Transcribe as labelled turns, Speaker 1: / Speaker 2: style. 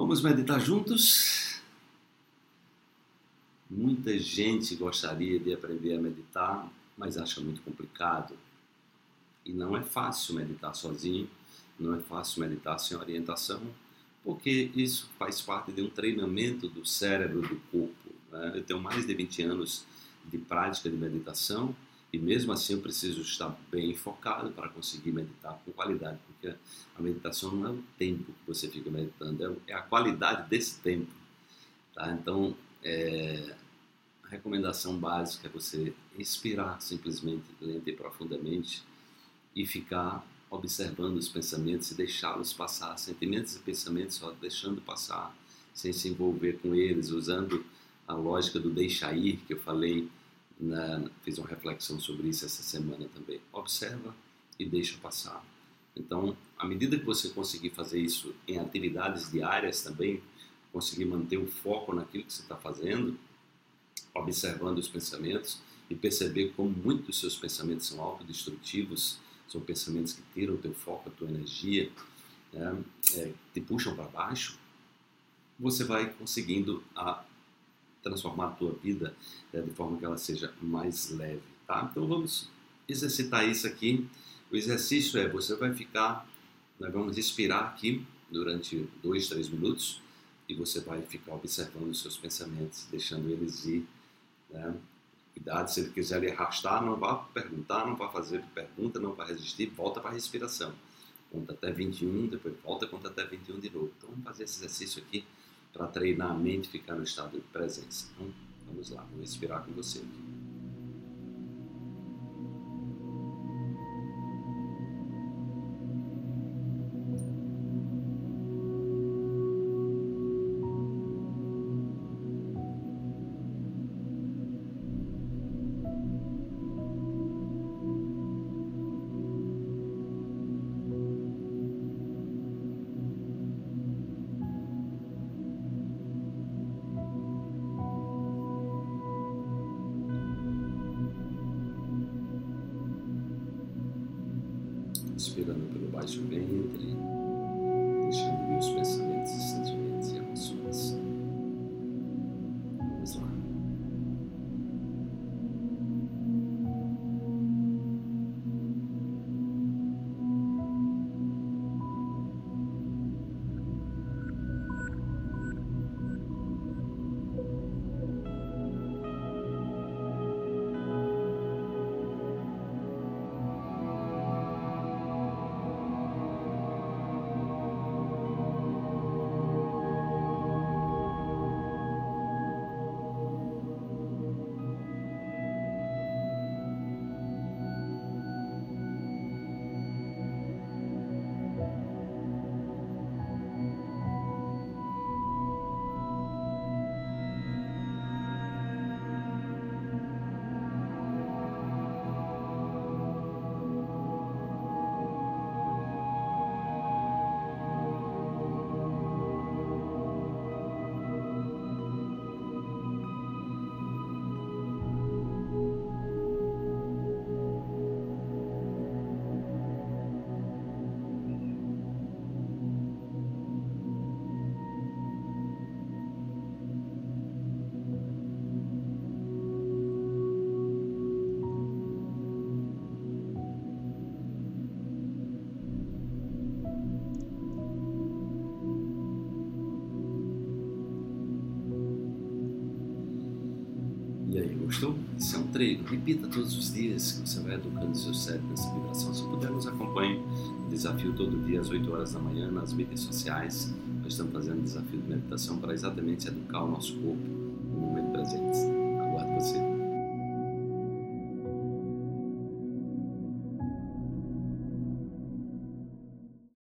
Speaker 1: Vamos meditar juntos? Muita gente gostaria de aprender a meditar, mas acha muito complicado. E não é fácil meditar sozinho, não é fácil meditar sem orientação, porque isso faz parte de um treinamento do cérebro, do corpo. Né? Eu tenho mais de 20 anos de prática de meditação e mesmo assim eu preciso estar bem focado para conseguir meditar com qualidade, porque a meditação não é o tempo que você fica meditando, é a qualidade desse tempo. Tá? Então, é, a recomendação básica é você respirar simplesmente, lenta e profundamente e ficar observando os pensamentos e deixá-los passar, sentimentos e pensamentos só deixando passar, sem se envolver com eles, usando a lógica do deixar ir que eu falei na, fiz uma reflexão sobre isso essa semana também. Observa e deixa passar. Então, à medida que você conseguir fazer isso em atividades diárias também, conseguir manter o foco naquilo que você está fazendo, observando os pensamentos e perceber como muitos seus pensamentos são autodestrutivos, são pensamentos que tiram o teu foco, a tua energia, né, é, te puxam para baixo, você vai conseguindo a transformar a tua vida é, de forma que ela seja mais leve, tá? Então vamos exercitar isso aqui. O exercício é você vai ficar, nós vamos respirar aqui durante dois, três minutos e você vai ficar observando os seus pensamentos, deixando eles ir. Né? Cuidado, se ele quiser lhe arrastar, não vá perguntar, não vá fazer pergunta, não vá resistir, volta para a respiração. Conta até 21, depois volta, conta até 21 de novo. Então vamos fazer esse exercício aqui para treinar a mente e ficar no estado de presença. Então, vamos lá, vou respirar com você aqui. Inspirando pelo baixo ventre, deixando os pensamentos e E aí, gostou? Isso é um treino. Repita todos os dias que você vai educando seu cérebro nessa vibração. Se puder, nos acompanhe. Desafio todo dia às 8 horas da manhã nas mídias sociais. Nós estamos fazendo desafio de meditação para exatamente educar o nosso corpo.